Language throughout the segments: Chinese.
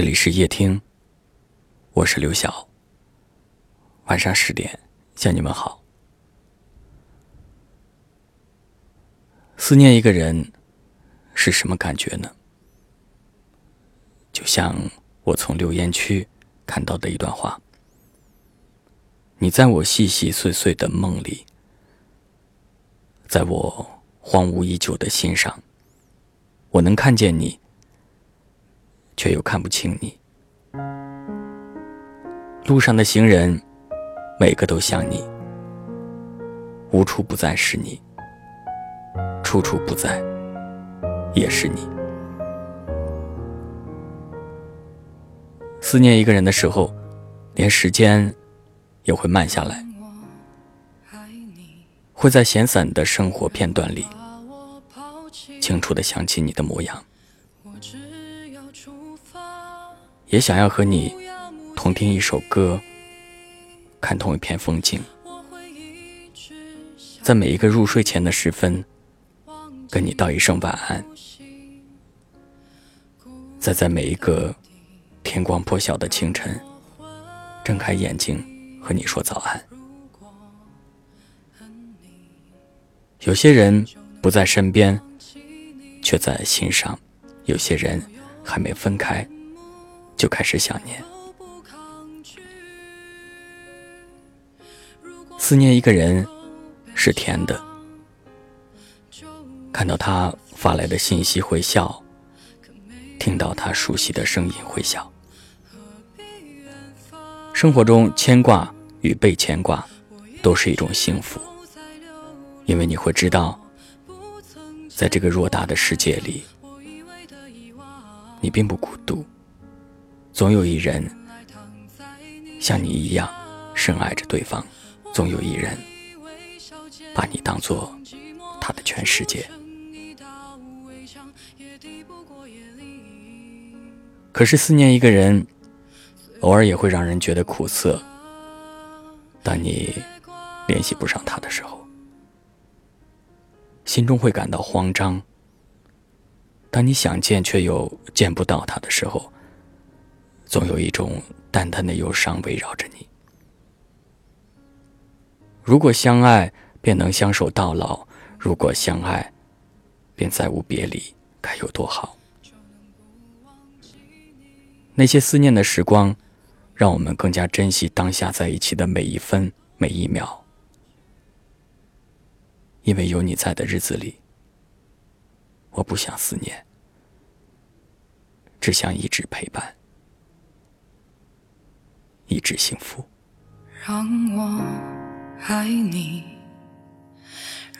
这里是夜听，我是刘晓。晚上十点向你们好。思念一个人是什么感觉呢？就像我从留言区看到的一段话：你在我细细碎碎的梦里，在我荒芜已久的心上，我能看见你。却又看不清你。路上的行人，每个都像你，无处不在是你，处处不在也是你。思念一个人的时候，连时间也会慢下来，会在闲散的生活片段里，清楚的想起你的模样。也想要和你同听一首歌，看同一片风景，在每一个入睡前的时分，跟你道一声晚安；再在每一个天光破晓的清晨，睁开眼睛和你说早安。有些人不在身边，却在心上；有些人还没分开。就开始想念，思念一个人是甜的。看到他发来的信息会笑，听到他熟悉的声音会笑。生活中牵挂与被牵挂都是一种幸福，因为你会知道，在这个偌大的世界里，你并不孤独。总有一人像你一样深爱着对方，总有一人把你当做他的全世界。可是思念一个人，偶尔也会让人觉得苦涩。当你联系不上他的时候，心中会感到慌张；当你想见却又见不到他的时候，总有一种淡淡的忧伤围绕着你。如果相爱，便能相守到老；如果相爱，便再无别离，该有多好！那些思念的时光，让我们更加珍惜当下在一起的每一分每一秒，因为有你在的日子里，我不想思念，只想一直陪伴。一直幸福。让我爱你，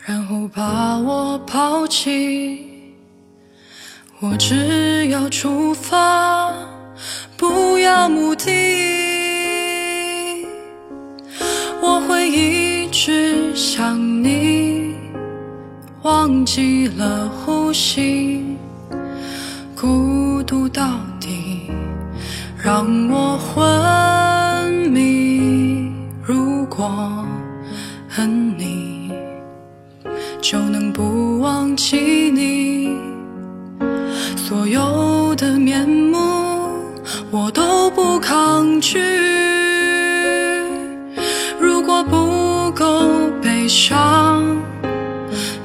然后把我抛弃。我只要出发，不要目的。我会一直想你，忘记了呼吸，孤独到底，让我昏。迷。如果恨你，就能不忘记你。所有的面目，我都不抗拒。如果不够悲伤，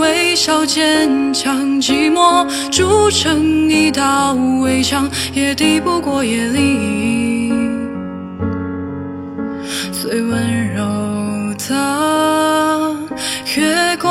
微笑坚强，寂寞筑成一道围墙，也抵不过夜里最温柔的。月光，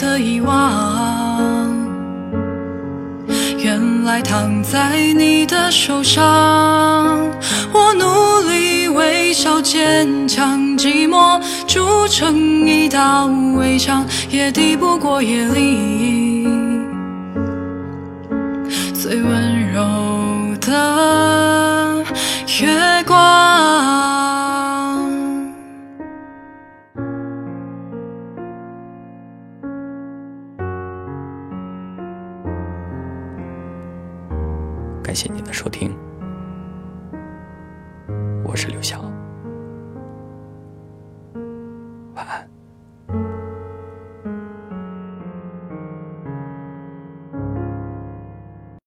的遗忘，原来躺在你的手上。我努力微笑坚强，寂寞筑成一道围墙，也抵不过夜里最温柔的月感谢您的收听，我是刘翔。